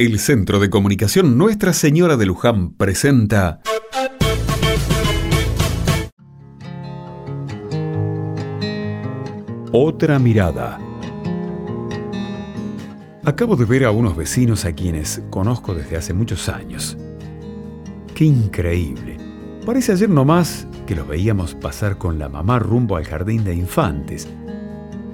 El Centro de Comunicación Nuestra Señora de Luján presenta Otra mirada. Acabo de ver a unos vecinos a quienes conozco desde hace muchos años. Qué increíble. Parece ayer nomás que los veíamos pasar con la mamá rumbo al jardín de infantes.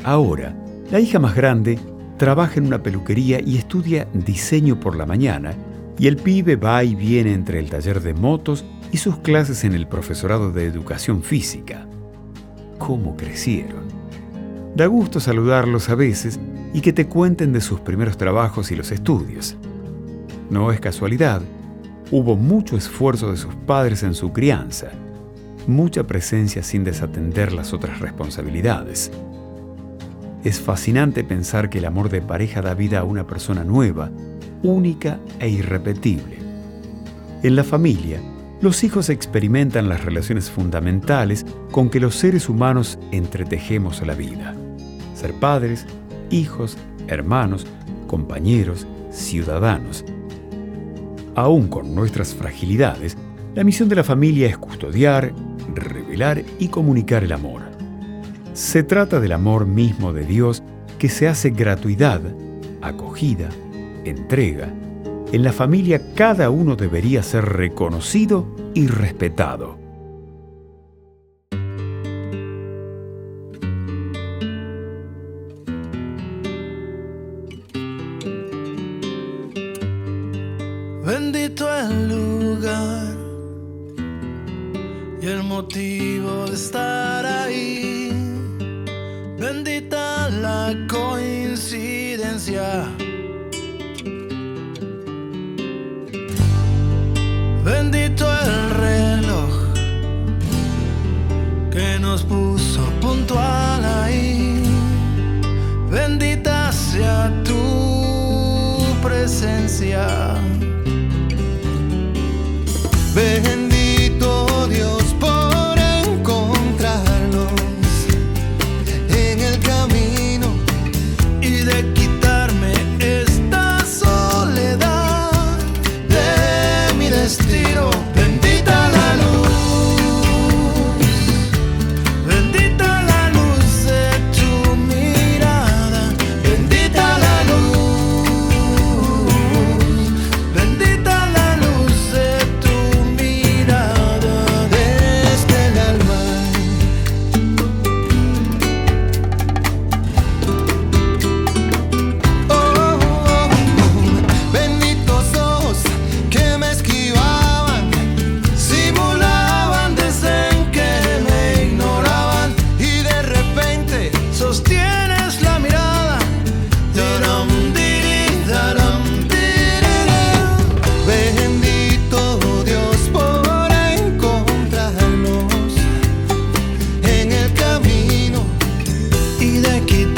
Ahora, la hija más grande trabaja en una peluquería y estudia diseño por la mañana, y el pibe va y viene entre el taller de motos y sus clases en el profesorado de educación física. ¿Cómo crecieron? Da gusto saludarlos a veces y que te cuenten de sus primeros trabajos y los estudios. No es casualidad, hubo mucho esfuerzo de sus padres en su crianza, mucha presencia sin desatender las otras responsabilidades. Es fascinante pensar que el amor de pareja da vida a una persona nueva, única e irrepetible. En la familia, los hijos experimentan las relaciones fundamentales con que los seres humanos entretejemos la vida. Ser padres, hijos, hermanos, compañeros, ciudadanos. Aún con nuestras fragilidades, la misión de la familia es custodiar, revelar y comunicar el amor. Se trata del amor mismo de Dios que se hace gratuidad, acogida, entrega. En la familia cada uno debería ser reconocido y respetado. Bendito el lugar y el motivo de estar ahí Bendita la coincidencia. Bendito el reloj que nos puso puntual ahí. Bendita sea tu presencia. y de quitar.